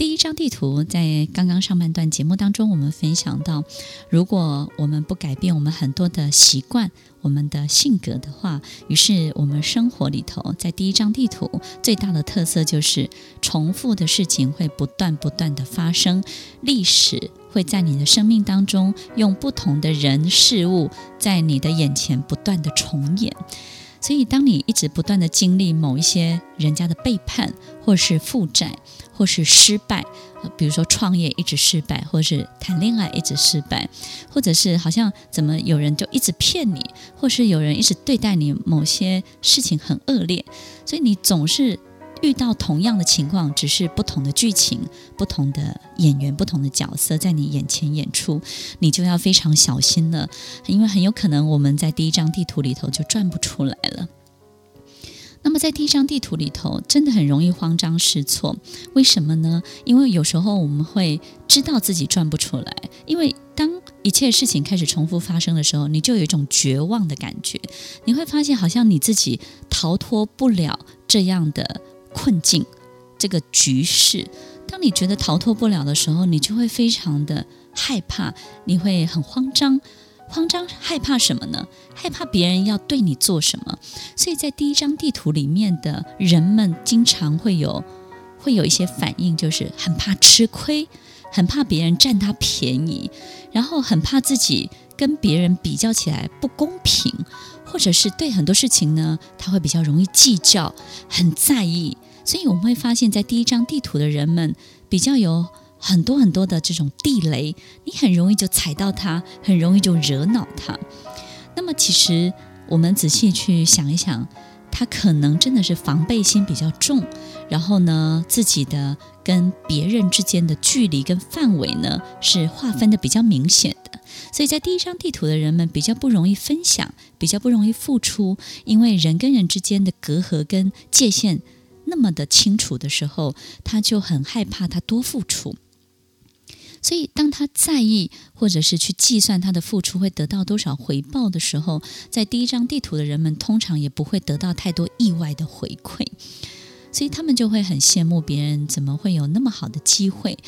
第一张地图在刚刚上半段节目当中，我们分享到，如果我们不改变我们很多的习惯、我们的性格的话，于是我们生活里头，在第一张地图最大的特色就是重复的事情会不断不断的发生，历史会在你的生命当中用不同的人事物在你的眼前不断的重演。所以，当你一直不断的经历某一些人家的背叛，或是负债，或是失败，比如说创业一直失败，或是谈恋爱一直失败，或者是好像怎么有人就一直骗你，或是有人一直对待你某些事情很恶劣，所以你总是。遇到同样的情况，只是不同的剧情、不同的演员、不同的角色在你眼前演出，你就要非常小心了，因为很有可能我们在第一张地图里头就转不出来了。那么在第一张地图里头，真的很容易慌张失措，为什么呢？因为有时候我们会知道自己转不出来，因为当一切事情开始重复发生的时候，你就有一种绝望的感觉，你会发现好像你自己逃脱不了这样的。困境，这个局势，当你觉得逃脱不了的时候，你就会非常的害怕，你会很慌张，慌张害怕什么呢？害怕别人要对你做什么。所以在第一张地图里面的人们，经常会有会有一些反应，就是很怕吃亏，很怕别人占他便宜，然后很怕自己跟别人比较起来不公平。或者是对很多事情呢，他会比较容易计较，很在意，所以我们会发现，在第一张地图的人们比较有很多很多的这种地雷，你很容易就踩到它，很容易就惹恼它。那么，其实我们仔细去想一想，他可能真的是防备心比较重，然后呢，自己的跟别人之间的距离跟范围呢，是划分的比较明显的。所以在第一张地图的人们比较不容易分享，比较不容易付出，因为人跟人之间的隔阂跟界限那么的清楚的时候，他就很害怕他多付出。所以当他在意或者是去计算他的付出会得到多少回报的时候，在第一张地图的人们通常也不会得到太多意外的回馈，所以他们就会很羡慕别人怎么会有那么好的机会。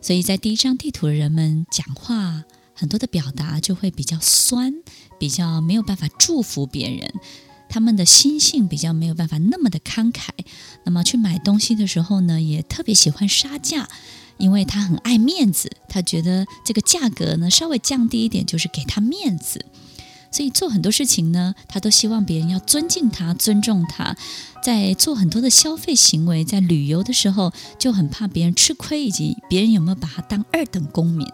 所以在第一张地图的人们讲话。很多的表达就会比较酸，比较没有办法祝福别人，他们的心性比较没有办法那么的慷慨。那么去买东西的时候呢，也特别喜欢杀价，因为他很爱面子，他觉得这个价格呢稍微降低一点就是给他面子。所以做很多事情呢，他都希望别人要尊敬他、尊重他。在做很多的消费行为，在旅游的时候就很怕别人吃亏，以及别人有没有把他当二等公民。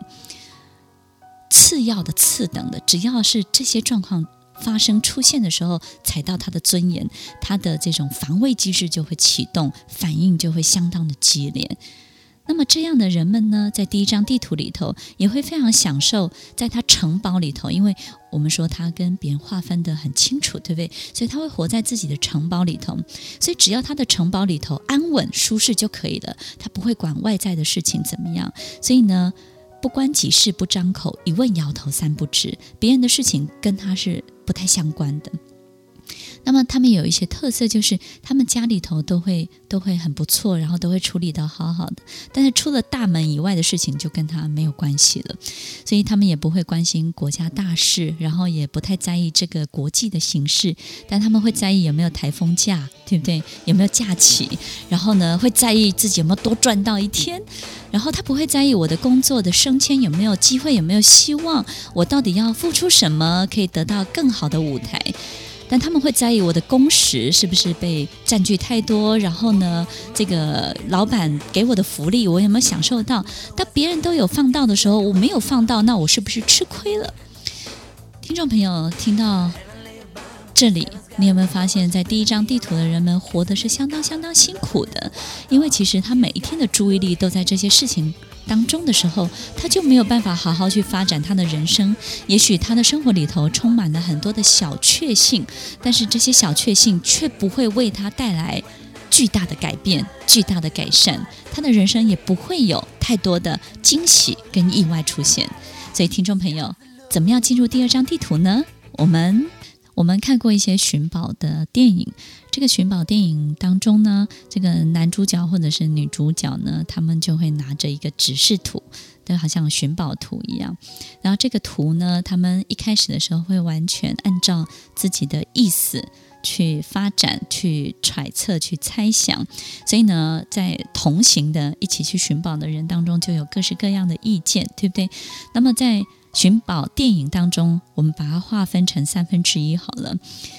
次要的、次等的，只要是这些状况发生出现的时候，踩到他的尊严，他的这种防卫机制就会启动，反应就会相当的激烈。那么这样的人们呢，在第一张地图里头也会非常享受，在他城堡里头，因为我们说他跟别人划分得很清楚，对不对？所以他会活在自己的城堡里头，所以只要他的城堡里头安稳舒适就可以了，他不会管外在的事情怎么样。所以呢。不关己事不张口，一问摇头三不知。别人的事情跟他是不太相关的。那么他们有一些特色，就是他们家里头都会都会很不错，然后都会处理得好好的。但是出了大门以外的事情就跟他没有关系了，所以他们也不会关心国家大事，然后也不太在意这个国际的形势。但他们会在意有没有台风假，对不对？有没有假期？然后呢，会在意自己有没有多赚到一天。然后他不会在意我的工作的升迁有没有机会，有没有希望，我到底要付出什么可以得到更好的舞台。但他们会在意我的工时是不是被占据太多，然后呢，这个老板给我的福利我有没有享受到？当别人都有放到的时候，我没有放到，那我是不是吃亏了？听众朋友听到这里，你有没有发现，在第一张地图的人们活的是相当相当辛苦的？因为其实他每一天的注意力都在这些事情当中的时候，他就没有办法好好去发展他的人生。也许他的生活里头充满了很多的小确幸，但是这些小确幸却不会为他带来巨大的改变、巨大的改善。他的人生也不会有太多的惊喜跟意外出现。所以，听众朋友，怎么样进入第二张地图呢？我们我们看过一些寻宝的电影，这个寻宝电影当中呢，这个男主角或者是女主角呢，他们就会拿着一个指示图，就好像寻宝图一样。然后这个图呢，他们一开始的时候会完全按照自己的意思。去发展、去揣测、去猜想，所以呢，在同行的一起去寻宝的人当中，就有各式各样的意见，对不对？那么在寻宝电影当中，我们把它划分成三分之一好了，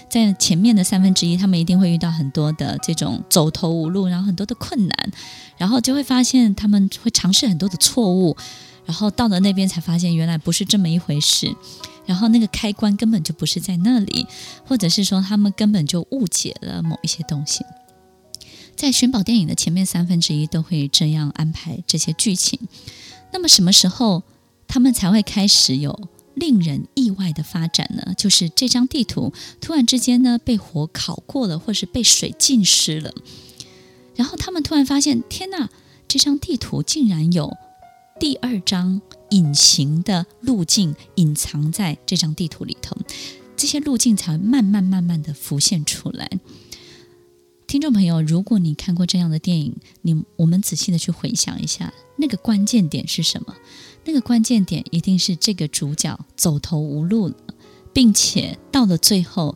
在前面的三分之一，他们一定会遇到很多的这种走投无路，然后很多的困难，然后就会发现他们会尝试很多的错误，然后到了那边才发现原来不是这么一回事。然后那个开关根本就不是在那里，或者是说他们根本就误解了某一些东西。在寻宝电影的前面三分之一都会这样安排这些剧情。那么什么时候他们才会开始有令人意外的发展呢？就是这张地图突然之间呢被火烤过了，或是被水浸湿了，然后他们突然发现，天哪，这张地图竟然有第二张。隐形的路径隐藏在这张地图里头，这些路径才慢慢慢慢的浮现出来。听众朋友，如果你看过这样的电影，你我们仔细的去回想一下，那个关键点是什么？那个关键点一定是这个主角走投无路了，并且到了最后，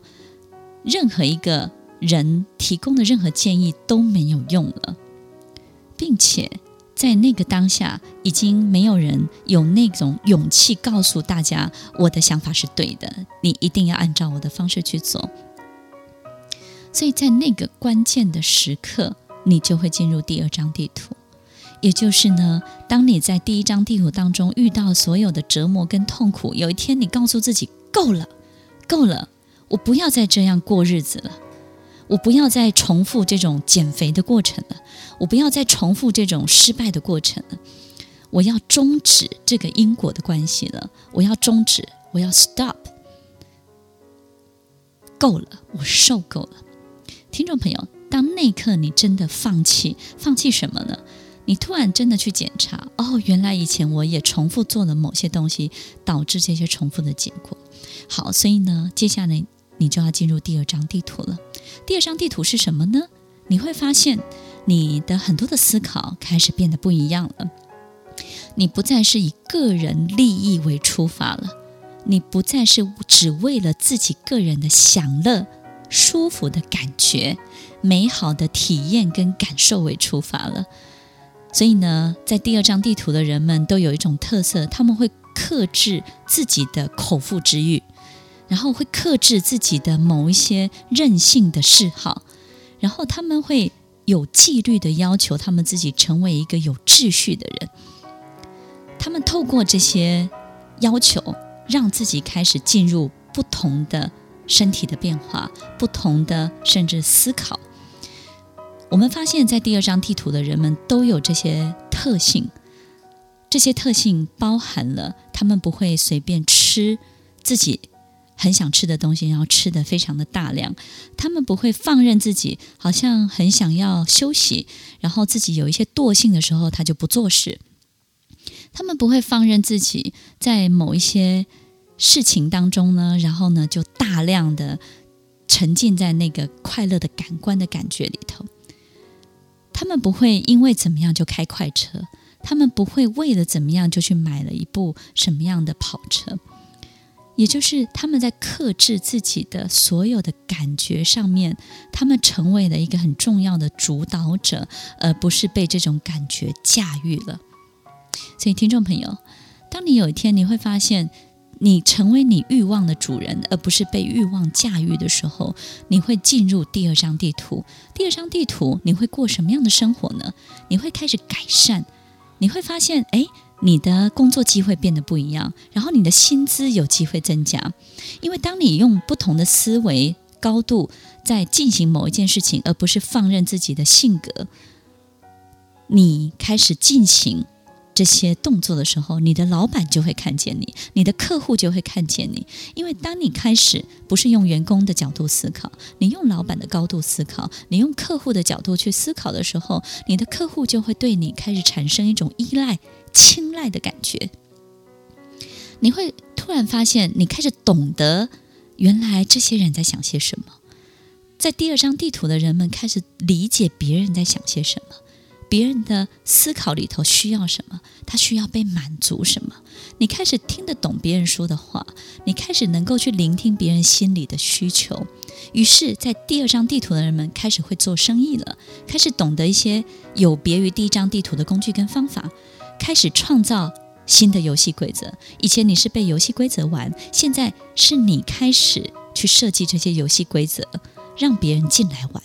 任何一个人提供的任何建议都没有用了，并且。在那个当下，已经没有人有那种勇气告诉大家，我的想法是对的，你一定要按照我的方式去做。所以在那个关键的时刻，你就会进入第二张地图，也就是呢，当你在第一张地图当中遇到所有的折磨跟痛苦，有一天你告诉自己，够了，够了，我不要再这样过日子了。我不要再重复这种减肥的过程了，我不要再重复这种失败的过程了，我要终止这个因果的关系了，我要终止，我要 stop，够了，我受够了。听众朋友，当那一刻你真的放弃，放弃什么呢？你突然真的去检查，哦，原来以前我也重复做了某些东西，导致这些重复的结果。好，所以呢，接下来你就要进入第二张地图了。第二张地图是什么呢？你会发现，你的很多的思考开始变得不一样了。你不再是以个人利益为出发了，你不再是只为了自己个人的享乐、舒服的感觉、美好的体验跟感受为出发了。所以呢，在第二张地图的人们都有一种特色，他们会克制自己的口腹之欲。然后会克制自己的某一些任性的嗜好，然后他们会有纪律的要求他们自己成为一个有秩序的人。他们透过这些要求，让自己开始进入不同的身体的变化，不同的甚至思考。我们发现，在第二张地图的人们都有这些特性，这些特性包含了他们不会随便吃自己。很想吃的东西，然后吃的非常的大量。他们不会放任自己，好像很想要休息，然后自己有一些惰性的时候，他就不做事。他们不会放任自己在某一些事情当中呢，然后呢就大量的沉浸在那个快乐的感官的感觉里头。他们不会因为怎么样就开快车，他们不会为了怎么样就去买了一部什么样的跑车。也就是他们在克制自己的所有的感觉上面，他们成为了一个很重要的主导者，而不是被这种感觉驾驭了。所以，听众朋友，当你有一天你会发现，你成为你欲望的主人，而不是被欲望驾驭的时候，你会进入第二张地图。第二张地图，你会过什么样的生活呢？你会开始改善，你会发现，哎。你的工作机会变得不一样，然后你的薪资有机会增加，因为当你用不同的思维高度在进行某一件事情，而不是放任自己的性格，你开始进行这些动作的时候，你的老板就会看见你，你的客户就会看见你，因为当你开始不是用员工的角度思考，你用老板的高度思考，你用客户的角度去思考的时候，你的客户就会对你开始产生一种依赖。青睐的感觉，你会突然发现，你开始懂得，原来这些人在想些什么。在第二张地图的人们开始理解别人在想些什么，别人的思考里头需要什么，他需要被满足什么。你开始听得懂别人说的话，你开始能够去聆听别人心里的需求。于是，在第二张地图的人们开始会做生意了，开始懂得一些有别于第一张地图的工具跟方法，开始创造新的游戏规则。以前你是被游戏规则玩，现在是你开始去设计这些游戏规则。让别人进来玩，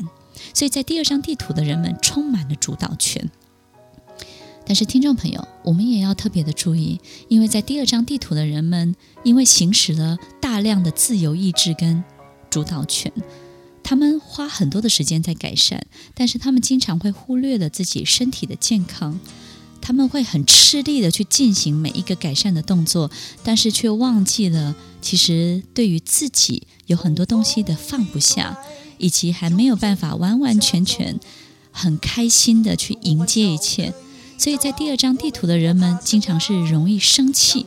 所以在第二张地图的人们充满了主导权。但是，听众朋友，我们也要特别的注意，因为在第二张地图的人们，因为行使了大量的自由意志跟主导权，他们花很多的时间在改善，但是他们经常会忽略了自己身体的健康。他们会很吃力的去进行每一个改善的动作，但是却忘记了，其实对于自己有很多东西的放不下，以及还没有办法完完全全很开心的去迎接一切。所以在第二张地图的人们，经常是容易生气，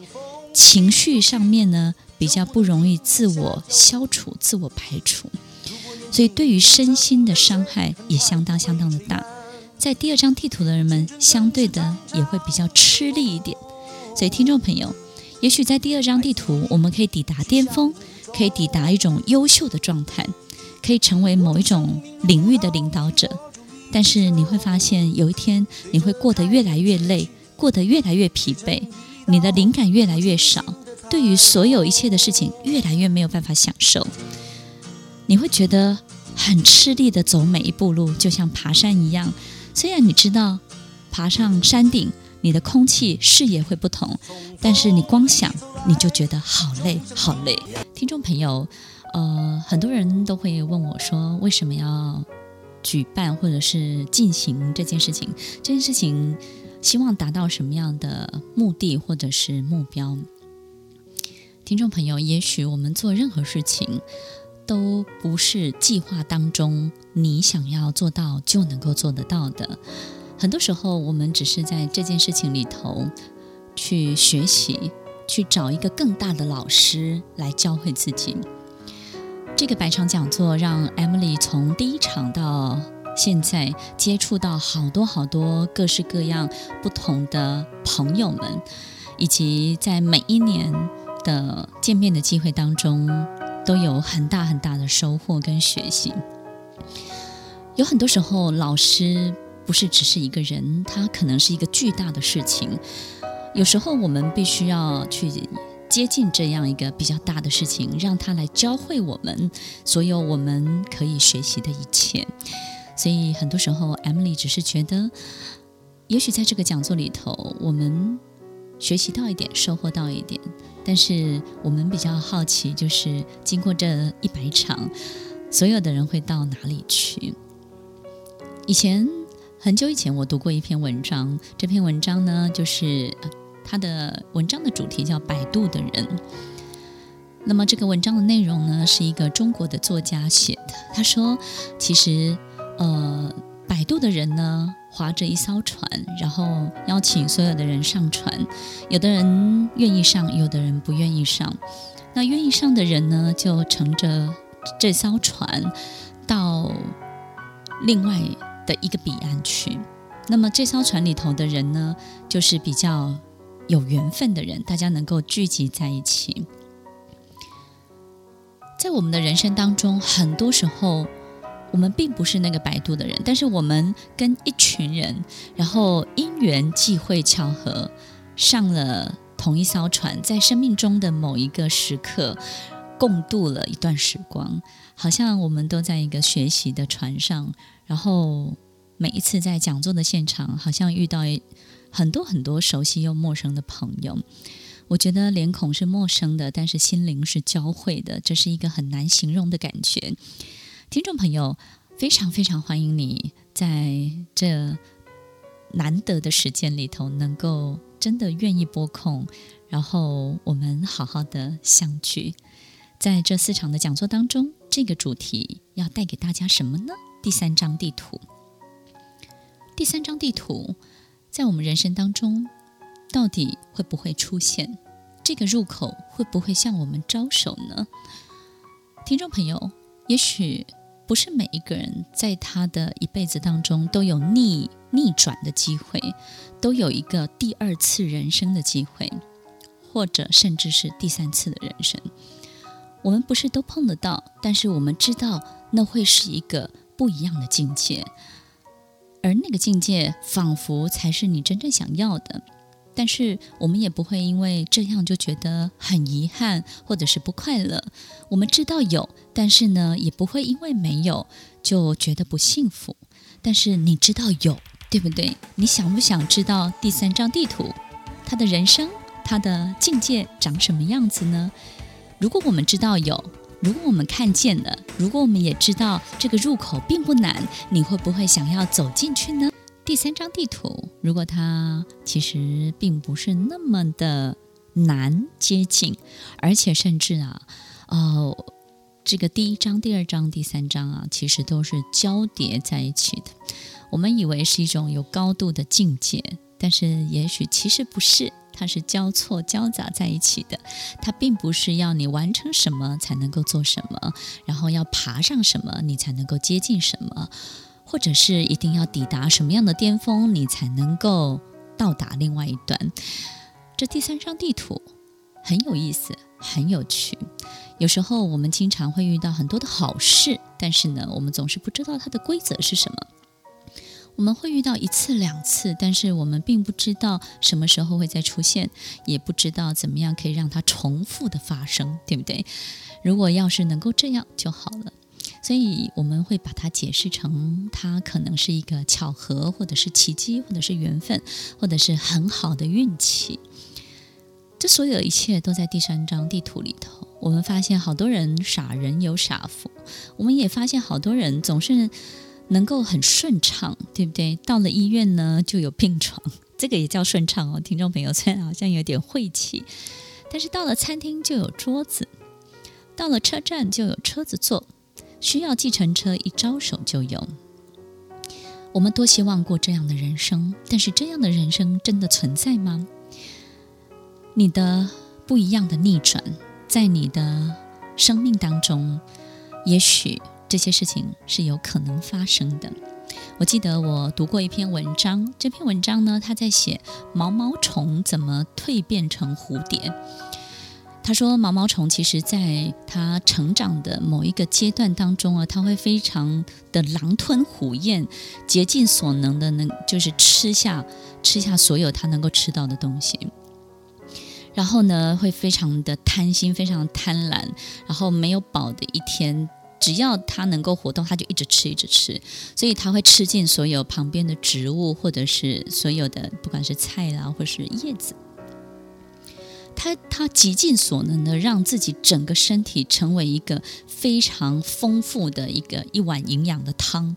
情绪上面呢比较不容易自我消除、自我排除，所以对于身心的伤害也相当相当的大。在第二张地图的人们，相对的也会比较吃力一点。所以，听众朋友，也许在第二张地图，我们可以抵达巅峰，可以抵达一种优秀的状态，可以成为某一种领域的领导者。但是，你会发现有一天，你会过得越来越累，过得越来越疲惫，你的灵感越来越少，对于所有一切的事情越来越没有办法享受。你会觉得很吃力的走每一步路，就像爬山一样。虽然你知道爬上山顶，你的空气视野会不同，但是你光想你就觉得好累，好累。听众朋友，呃，很多人都会问我说，为什么要举办或者是进行这件事情？这件事情希望达到什么样的目的或者是目标？听众朋友，也许我们做任何事情。都不是计划当中你想要做到就能够做得到的。很多时候，我们只是在这件事情里头去学习，去找一个更大的老师来教会自己。这个百场讲座让 Emily 从第一场到现在接触到好多好多各式各样不同的朋友们，以及在每一年的见面的机会当中。都有很大很大的收获跟学习。有很多时候，老师不是只是一个人，他可能是一个巨大的事情。有时候我们必须要去接近这样一个比较大的事情，让他来教会我们所有我们可以学习的一切。所以很多时候，Emily 只是觉得，也许在这个讲座里头，我们学习到一点，收获到一点。但是我们比较好奇，就是经过这一百场，所有的人会到哪里去？以前很久以前，我读过一篇文章，这篇文章呢，就是他的文章的主题叫《摆渡的人》。那么这个文章的内容呢，是一个中国的作家写的。他说，其实呃，摆渡的人呢。划着一艘船，然后邀请所有的人上船。有的人愿意上，有的人不愿意上。那愿意上的人呢，就乘着这艘船到另外的一个彼岸去。那么这艘船里头的人呢，就是比较有缘分的人，大家能够聚集在一起。在我们的人生当中，很多时候。我们并不是那个摆渡的人，但是我们跟一群人，然后因缘际会巧合，上了同一艘船，在生命中的某一个时刻，共度了一段时光，好像我们都在一个学习的船上，然后每一次在讲座的现场，好像遇到很多很多熟悉又陌生的朋友。我觉得脸孔是陌生的，但是心灵是交汇的，这是一个很难形容的感觉。听众朋友，非常非常欢迎你在这难得的时间里头，能够真的愿意拨空，然后我们好好的相聚。在这四场的讲座当中，这个主题要带给大家什么呢？第三张地图，第三张地图在我们人生当中到底会不会出现？这个入口会不会向我们招手呢？听众朋友，也许不是每一个人在他的一辈子当中都有逆逆转的机会，都有一个第二次人生的机会，或者甚至是第三次的人生。我们不是都碰得到，但是我们知道那会是一个不一样的境界，而那个境界仿佛才是你真正想要的。但是我们也不会因为这样就觉得很遗憾，或者是不快乐。我们知道有，但是呢，也不会因为没有就觉得不幸福。但是你知道有，对不对？你想不想知道第三张地图，他的人生，他的境界长什么样子呢？如果我们知道有，如果我们看见了，如果我们也知道这个入口并不难，你会不会想要走进去呢？第三张地图，如果它其实并不是那么的难接近，而且甚至啊，哦，这个第一章、第二章、第三章啊，其实都是交叠在一起的。我们以为是一种有高度的境界，但是也许其实不是，它是交错交杂在一起的。它并不是要你完成什么才能够做什么，然后要爬上什么你才能够接近什么。或者是一定要抵达什么样的巅峰，你才能够到达另外一端。这第三张地图很有意思，很有趣。有时候我们经常会遇到很多的好事，但是呢，我们总是不知道它的规则是什么。我们会遇到一次两次，但是我们并不知道什么时候会再出现，也不知道怎么样可以让它重复的发生，对不对？如果要是能够这样就好了。所以我们会把它解释成，它可能是一个巧合，或者是奇迹，或者是缘分，或者是很好的运气。这所有的一切都在第三张地图里头。我们发现好多人傻人有傻福，我们也发现好多人总是能够很顺畅，对不对？到了医院呢，就有病床，这个也叫顺畅哦。听众朋友，虽然好像有点晦气，但是到了餐厅就有桌子，到了车站就有车子坐。需要计程车，一招手就有。我们多希望过这样的人生，但是这样的人生真的存在吗？你的不一样的逆转，在你的生命当中，也许这些事情是有可能发生的。我记得我读过一篇文章，这篇文章呢，他在写毛毛虫怎么蜕变成蝴蝶。他说：“毛毛虫其实在它成长的某一个阶段当中啊，它会非常的狼吞虎咽，竭尽所能的能就是吃下吃下所有它能够吃到的东西。然后呢，会非常的贪心，非常贪婪，然后没有饱的一天，只要它能够活动，它就一直吃，一直吃。所以它会吃尽所有旁边的植物，或者是所有的不管是菜啦，或是叶子。”他他极尽所能的让自己整个身体成为一个非常丰富的一个一碗营养的汤，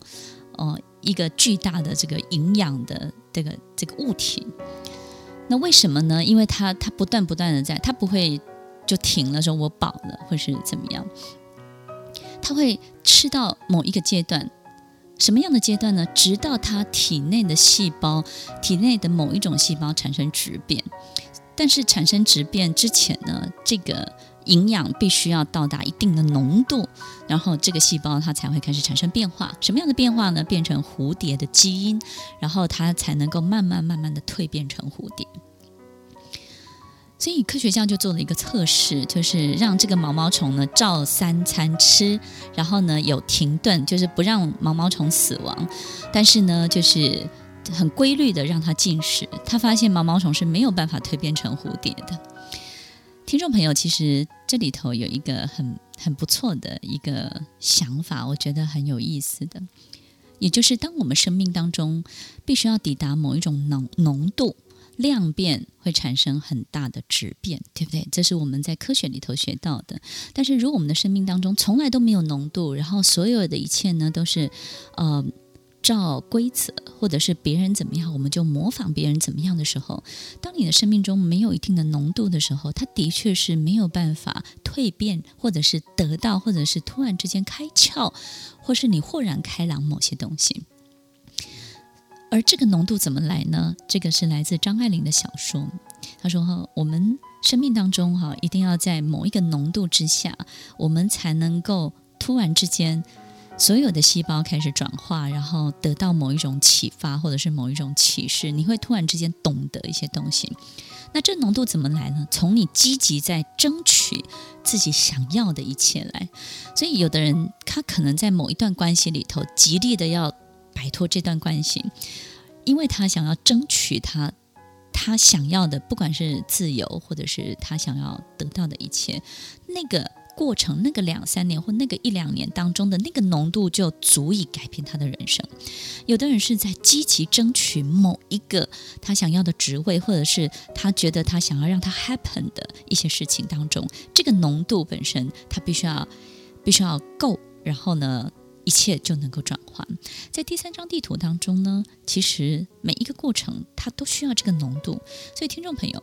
哦，一个巨大的这个营养的这个这个物体。那为什么呢？因为他他不断不断的在，他不会就停了，说我饱了，或是怎么样。它会吃到某一个阶段，什么样的阶段呢？直到它体内的细胞，体内的某一种细胞产生质变。但是产生质变之前呢，这个营养必须要到达一定的浓度，然后这个细胞它才会开始产生变化。什么样的变化呢？变成蝴蝶的基因，然后它才能够慢慢慢慢的蜕变成蝴蝶。所以科学家就做了一个测试，就是让这个毛毛虫呢照三餐吃，然后呢有停顿，就是不让毛毛虫死亡，但是呢就是。很规律的让它进食，他发现毛毛虫是没有办法蜕变成蝴蝶的。听众朋友，其实这里头有一个很很不错的一个想法，我觉得很有意思的，也就是当我们生命当中必须要抵达某一种浓浓度，量变会产生很大的质变，对不对？这是我们在科学里头学到的。但是如果我们的生命当中从来都没有浓度，然后所有的一切呢都是呃。照规则，或者是别人怎么样，我们就模仿别人怎么样的时候，当你的生命中没有一定的浓度的时候，它的确是没有办法蜕变，或者是得到，或者是突然之间开窍，或是你豁然开朗某些东西。而这个浓度怎么来呢？这个是来自张爱玲的小说。她说：“哈我们生命当中哈，一定要在某一个浓度之下，我们才能够突然之间。”所有的细胞开始转化，然后得到某一种启发，或者是某一种启示，你会突然之间懂得一些东西。那这浓度怎么来呢？从你积极在争取自己想要的一切来。所以，有的人他可能在某一段关系里头极力的要摆脱这段关系，因为他想要争取他他想要的，不管是自由，或者是他想要得到的一切，那个。过程那个两三年或那个一两年当中的那个浓度就足以改变他的人生。有的人是在积极争取某一个他想要的职位，或者是他觉得他想要让他 happen 的一些事情当中，这个浓度本身他必须要必须要够，然后呢，一切就能够转换。在第三张地图当中呢，其实每一个过程它都需要这个浓度。所以听众朋友，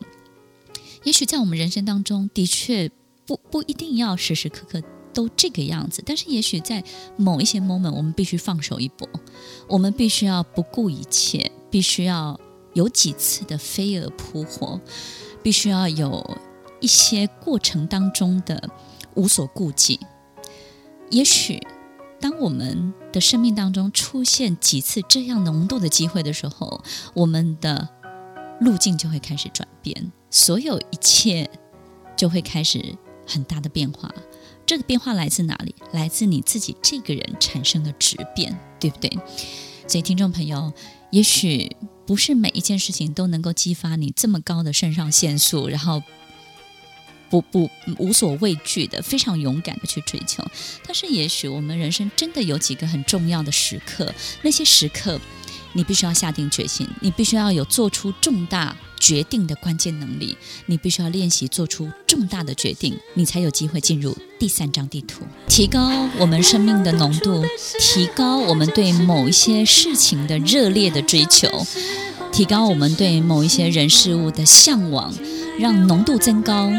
也许在我们人生当中的确。不不一定要时时刻刻都这个样子，但是也许在某一些 moment，我们必须放手一搏，我们必须要不顾一切，必须要有几次的飞蛾扑火，必须要有一些过程当中的无所顾忌。也许当我们的生命当中出现几次这样浓度的机会的时候，我们的路径就会开始转变，所有一切就会开始。很大的变化，这个变化来自哪里？来自你自己这个人产生的质变，对不对？所以，听众朋友，也许不是每一件事情都能够激发你这么高的肾上腺素，然后不不无所畏惧的，非常勇敢的去追求。但是，也许我们人生真的有几个很重要的时刻，那些时刻，你必须要下定决心，你必须要有做出重大。决定的关键能力，你必须要练习做出重大的决定，你才有机会进入第三张地图，提高我们生命的浓度，提高我们对某一些事情的热烈的追求，提高我们对某一些人事物的向往，让浓度增高。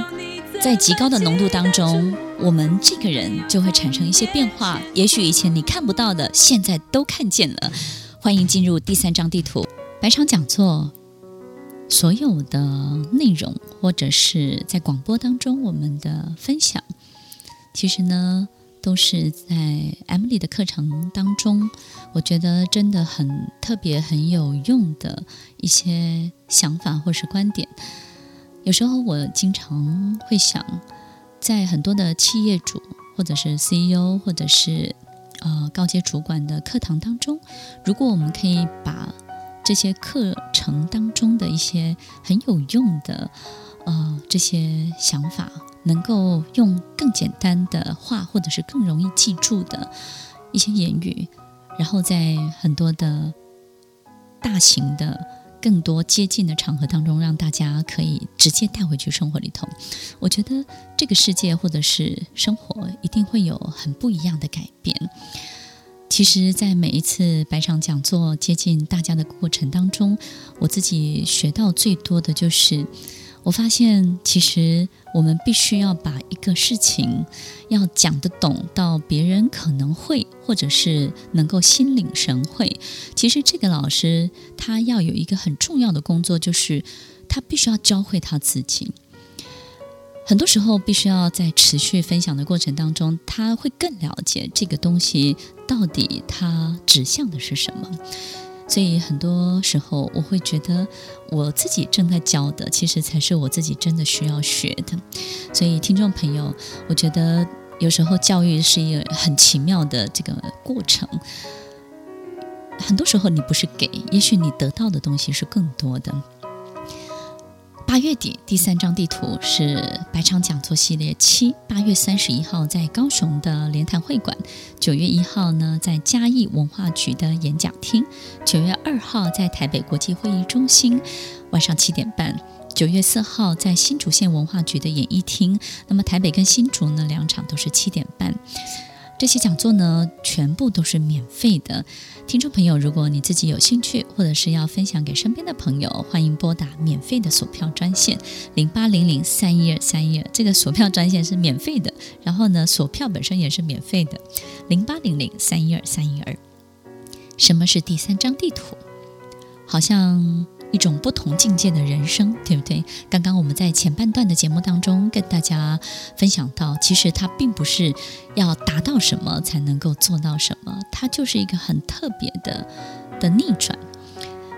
在极高的浓度当中，我们这个人就会产生一些变化，也许以前你看不到的，现在都看见了。欢迎进入第三张地图，白场讲座。所有的内容，或者是在广播当中我们的分享，其实呢，都是在 Emily 的课程当中，我觉得真的很特别、很有用的一些想法或是观点。有时候我经常会想，在很多的企业主，或者是 CEO，或者是呃高阶主管的课堂当中，如果我们可以把这些课程当中的一些很有用的，呃，这些想法，能够用更简单的话，或者是更容易记住的一些言语，然后在很多的大型的、更多接近的场合当中，让大家可以直接带回去生活里头。我觉得这个世界或者是生活一定会有很不一样的改变。其实，在每一次白场讲座接近大家的过程当中，我自己学到最多的就是，我发现其实我们必须要把一个事情要讲得懂，到别人可能会或者是能够心领神会。其实这个老师他要有一个很重要的工作，就是他必须要教会他自己。很多时候，必须要在持续分享的过程当中，他会更了解这个东西到底它指向的是什么。所以很多时候，我会觉得我自己正在教的，其实才是我自己真的需要学的。所以，听众朋友，我觉得有时候教育是一个很奇妙的这个过程。很多时候，你不是给，也许你得到的东西是更多的。八月底第三张地图是百场讲座系列七，八月三十一号在高雄的莲潭会馆，九月一号呢在嘉义文化局的演讲厅，九月二号在台北国际会议中心，晚上七点半，九月四号在新竹县文化局的演艺厅，那么台北跟新竹呢两场都是七点半。这些讲座呢，全部都是免费的。听众朋友，如果你自己有兴趣，或者是要分享给身边的朋友，欢迎拨打免费的索票专线零八零零三一二三一二。这个索票专线是免费的，然后呢，索票本身也是免费的，零八零零三一二三一二。什么是第三张地图？好像一种不同境界的人生，对不对？刚刚我们在前半段的节目当中跟大家分享到，其实它并不是要达到什么才能够做到什么，它就是一个很特别的的逆转。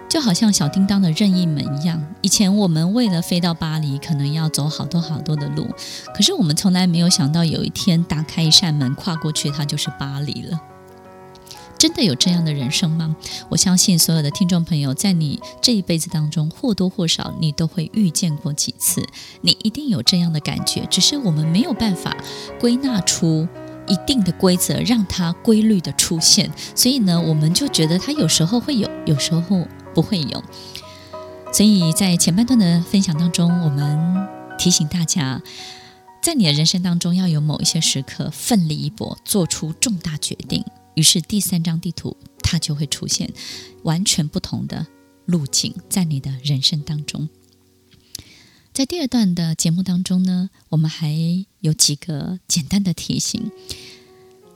就好像小叮当的任意门一样，以前我们为了飞到巴黎，可能要走好多好多的路，可是我们从来没有想到，有一天打开一扇门，跨过去，它就是巴黎了。真的有这样的人生吗？我相信所有的听众朋友，在你这一辈子当中，或多或少你都会遇见过几次，你一定有这样的感觉，只是我们没有办法归纳出一定的规则，让它规律的出现。所以呢，我们就觉得它有时候会有，有时候不会有。所以在前半段的分享当中，我们提醒大家，在你的人生当中，要有某一些时刻奋力一搏，做出重大决定。于是第三张地图它就会出现完全不同的路径，在你的人生当中。在第二段的节目当中呢，我们还有几个简单的提醒。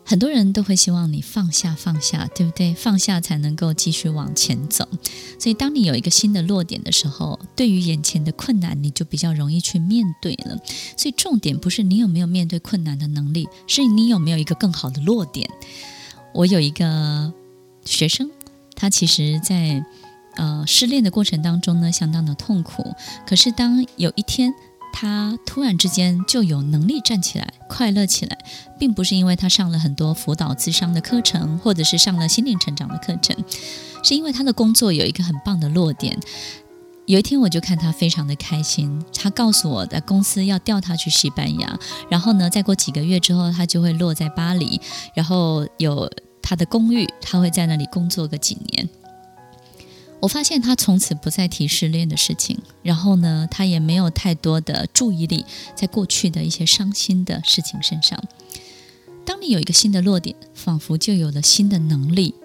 很多人都会希望你放下放下，对不对？放下才能够继续往前走。所以当你有一个新的落点的时候，对于眼前的困难，你就比较容易去面对了。所以重点不是你有没有面对困难的能力，是你有没有一个更好的落点。我有一个学生，他其实在呃失恋的过程当中呢，相当的痛苦。可是当有一天他突然之间就有能力站起来、快乐起来，并不是因为他上了很多辅导智商的课程，或者是上了心灵成长的课程，是因为他的工作有一个很棒的落点。有一天我就看他非常的开心，他告诉我的公司要调他去西班牙，然后呢，再过几个月之后，他就会落在巴黎，然后有他的公寓，他会在那里工作个几年。我发现他从此不再提失恋的事情，然后呢，他也没有太多的注意力在过去的一些伤心的事情身上。当你有一个新的落点，仿佛就有了新的能力、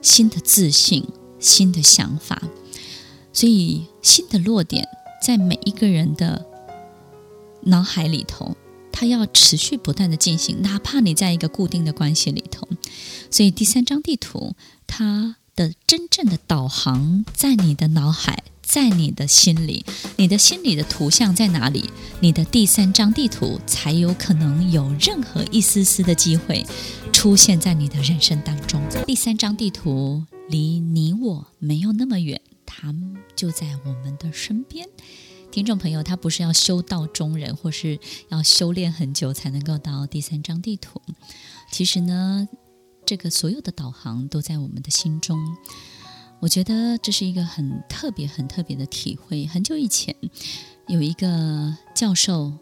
新的自信、新的想法。所以，新的落点在每一个人的脑海里头，它要持续不断的进行，哪怕你在一个固定的关系里头。所以，第三张地图，它的真正的导航在你的脑海，在你的心里。你的心里的图像在哪里？你的第三张地图才有可能有任何一丝丝的机会出现在你的人生当中。第三张地图离你我没有那么远。他就在我们的身边，听众朋友，他不是要修道中人，或是要修炼很久才能够到第三张地图。其实呢，这个所有的导航都在我们的心中。我觉得这是一个很特别、很特别的体会。很久以前，有一个教授，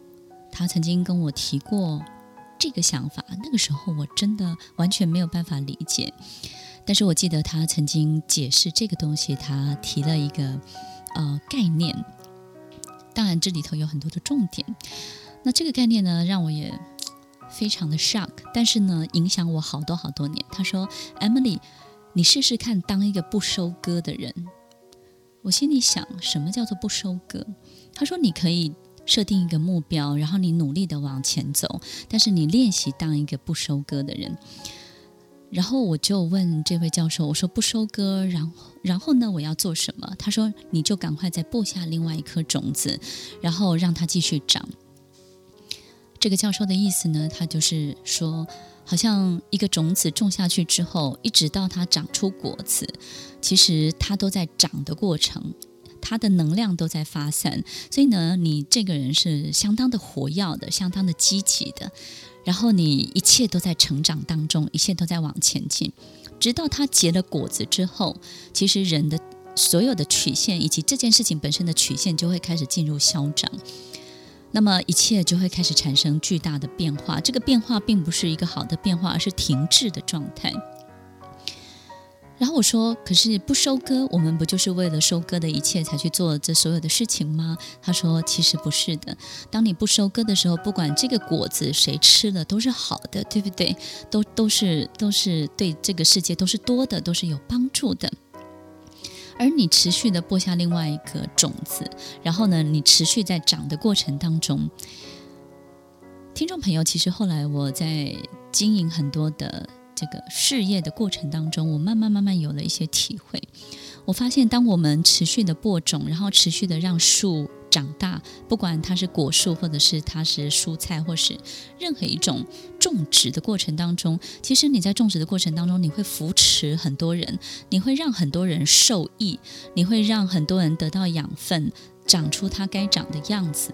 他曾经跟我提过这个想法。那个时候，我真的完全没有办法理解。但是我记得他曾经解释这个东西，他提了一个呃概念，当然这里头有很多的重点。那这个概念呢，让我也非常的 shock，但是呢，影响我好多好多年。他说：“Emily，你试试看当一个不收割的人。”我心里想，什么叫做不收割？他说：“你可以设定一个目标，然后你努力的往前走，但是你练习当一个不收割的人。”然后我就问这位教授，我说不收割，然后然后呢，我要做什么？他说你就赶快再播下另外一颗种子，然后让它继续长。这个教授的意思呢，他就是说，好像一个种子种下去之后，一直到它长出果子，其实它都在长的过程，它的能量都在发散，所以呢，你这个人是相当的活跃的，相当的积极的。然后你一切都在成长当中，一切都在往前进，直到它结了果子之后，其实人的所有的曲线以及这件事情本身的曲线就会开始进入消长，那么一切就会开始产生巨大的变化。这个变化并不是一个好的变化，而是停滞的状态。然后我说：“可是不收割，我们不就是为了收割的一切才去做这所有的事情吗？”他说：“其实不是的。当你不收割的时候，不管这个果子谁吃了都是好的，对不对？都都是都是对这个世界都是多的，都是有帮助的。而你持续的播下另外一个种子，然后呢，你持续在长的过程当中，听众朋友，其实后来我在经营很多的。这个事业的过程当中，我慢慢慢慢有了一些体会。我发现，当我们持续的播种，然后持续的让树长大，不管它是果树，或者是它是蔬菜，或是任何一种种植的过程当中，其实你在种植的过程当中，你会扶持很多人，你会让很多人受益，你会让很多人得到养分，长出它该长的样子。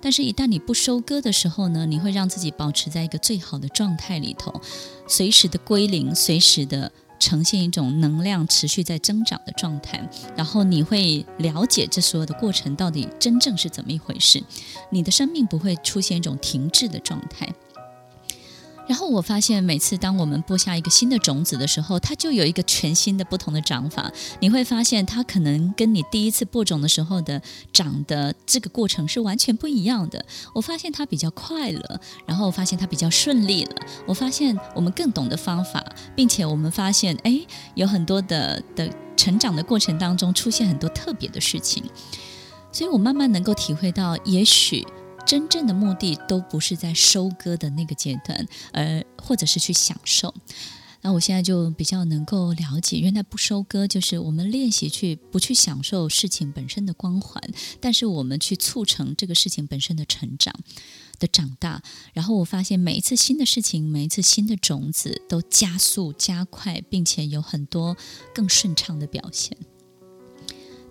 但是，一旦你不收割的时候呢，你会让自己保持在一个最好的状态里头，随时的归零，随时的。呈现一种能量持续在增长的状态，然后你会了解这所有的过程到底真正是怎么一回事，你的生命不会出现一种停滞的状态。然后我发现，每次当我们播下一个新的种子的时候，它就有一个全新的、不同的长法。你会发现，它可能跟你第一次播种的时候的长的这个过程是完全不一样的。我发现它比较快乐，然后我发现它比较顺利了。我发现我们更懂得方法，并且我们发现，哎，有很多的的成长的过程当中出现很多特别的事情。所以我慢慢能够体会到，也许。真正的目的都不是在收割的那个阶段，而或者是去享受。那我现在就比较能够了解，原来不收割就是我们练习去不去享受事情本身的光环，但是我们去促成这个事情本身的成长的长大。然后我发现每一次新的事情，每一次新的种子都加速加快，并且有很多更顺畅的表现。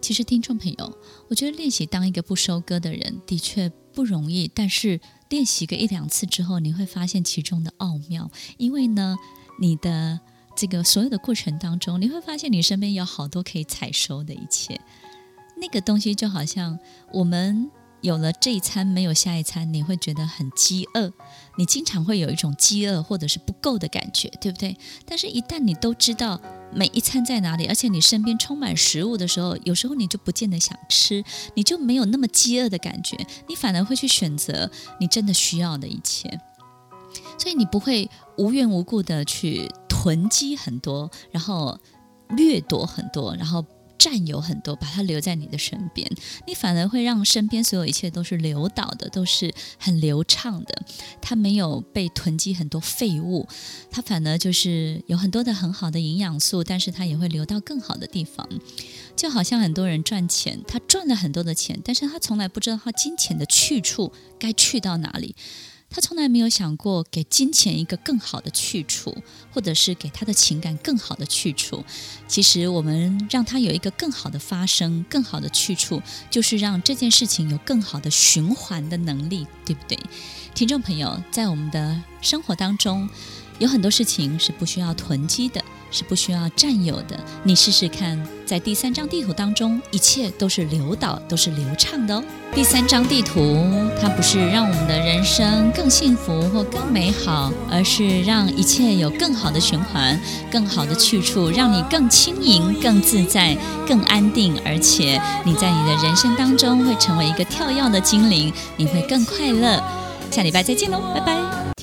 其实，听众朋友，我觉得练习当一个不收割的人的确不容易，但是练习个一两次之后，你会发现其中的奥妙。因为呢，你的这个所有的过程当中，你会发现你身边有好多可以采收的一切。那个东西就好像我们。有了这一餐没有下一餐，你会觉得很饥饿，你经常会有一种饥饿或者是不够的感觉，对不对？但是，一旦你都知道每一餐在哪里，而且你身边充满食物的时候，有时候你就不见得想吃，你就没有那么饥饿的感觉，你反而会去选择你真的需要的一切，所以你不会无缘无故的去囤积很多，然后掠夺很多，然后。占有很多，把它留在你的身边，你反而会让身边所有一切都是流导的，都是很流畅的。它没有被囤积很多废物，它反而就是有很多的很好的营养素，但是它也会流到更好的地方。就好像很多人赚钱，他赚了很多的钱，但是他从来不知道他金钱的去处该去到哪里。他从来没有想过给金钱一个更好的去处，或者是给他的情感更好的去处。其实，我们让他有一个更好的发生、更好的去处，就是让这件事情有更好的循环的能力，对不对？听众朋友，在我们的生活当中，有很多事情是不需要囤积的。是不需要占有的。你试试看，在第三张地图当中，一切都是流导，都是流畅的哦。第三张地图，它不是让我们的人生更幸福或更美好，而是让一切有更好的循环、更好的去处，让你更轻盈、更自在、更安定，而且你在你的人生当中会成为一个跳跃的精灵，你会更快乐。下礼拜再见喽，拜拜。